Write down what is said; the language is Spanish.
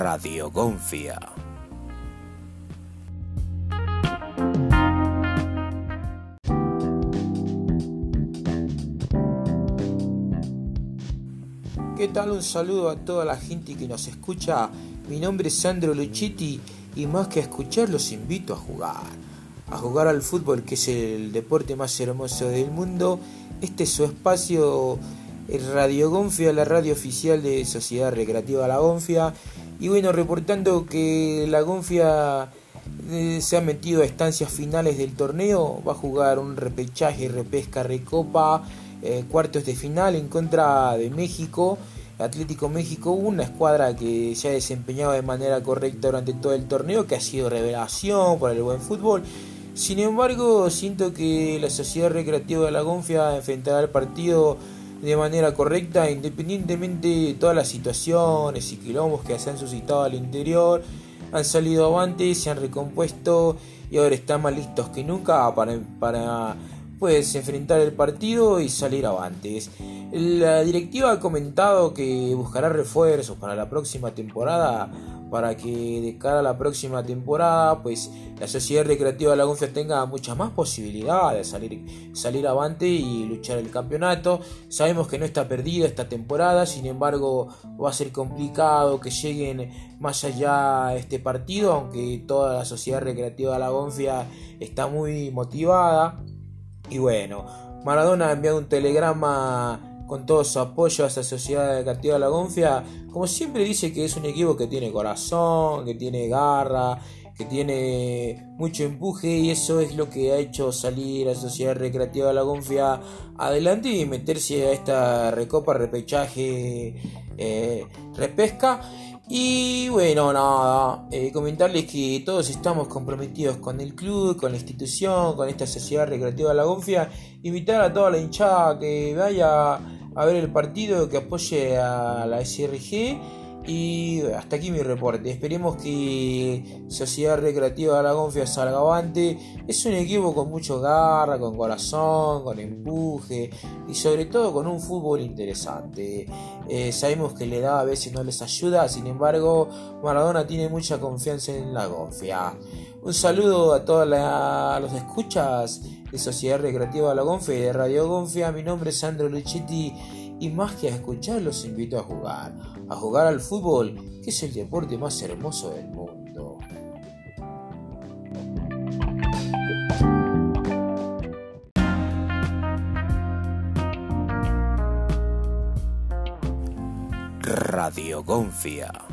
Radio Gonfia. ¿Qué tal? Un saludo a toda la gente que nos escucha. Mi nombre es Sandro Luchetti y más que escuchar los invito a jugar. A jugar al fútbol que es el deporte más hermoso del mundo. Este es su espacio Radio Gonfia, la radio oficial de Sociedad Recreativa La Gonfia. Y bueno, reportando que La Gonfia eh, se ha metido a estancias finales del torneo, va a jugar un repechaje, repesca, recopa, eh, cuartos de final en contra de México. Atlético México, una escuadra que se ha desempeñado de manera correcta durante todo el torneo, que ha sido revelación por el buen fútbol. Sin embargo, siento que la Sociedad Recreativa de la Gonfia enfrentará el partido de manera correcta, independientemente de todas las situaciones y quilombos que se han suscitado al interior, han salido avantes, se han recompuesto y ahora están más listos que nunca para, para pues, enfrentar el partido y salir avantes. La directiva ha comentado que buscará refuerzos para la próxima temporada para que de cara a la próxima temporada pues la Sociedad Recreativa de la Gonfia tenga muchas más posibilidades de salir, salir avante y luchar el campeonato. Sabemos que no está perdida esta temporada, sin embargo va a ser complicado que lleguen más allá este partido, aunque toda la Sociedad Recreativa de la Gonfia está muy motivada. Y bueno, Maradona ha enviado un telegrama con todo su apoyo a esta sociedad de La Gonfia, como siempre dice que es un equipo que tiene corazón, que tiene garra, que tiene mucho empuje y eso es lo que ha hecho salir a Sociedad Recreativa de La Gonfia adelante y meterse a esta recopa, repechaje, eh, repesca. Y bueno, nada, eh, comentarles que todos estamos comprometidos con el club, con la institución, con esta Sociedad Recreativa de La Gonfia. Invitar a toda la hinchada que vaya a ver el partido, que apoye a la SRG. Y hasta aquí mi reporte. Esperemos que Sociedad Recreativa de la Gonfia salga avante. Es un equipo con mucho garra, con corazón, con empuje y sobre todo con un fútbol interesante. Eh, sabemos que le da a veces no les ayuda, sin embargo, Maradona tiene mucha confianza en la Gonfia. Un saludo a todos los escuchas de Sociedad Recreativa de la Gonfia y de Radio Gonfia. Mi nombre es Sandro Luchetti y más que a escuchar los invito a jugar, a jugar al fútbol, que es el deporte más hermoso del mundo. Radio Gonfia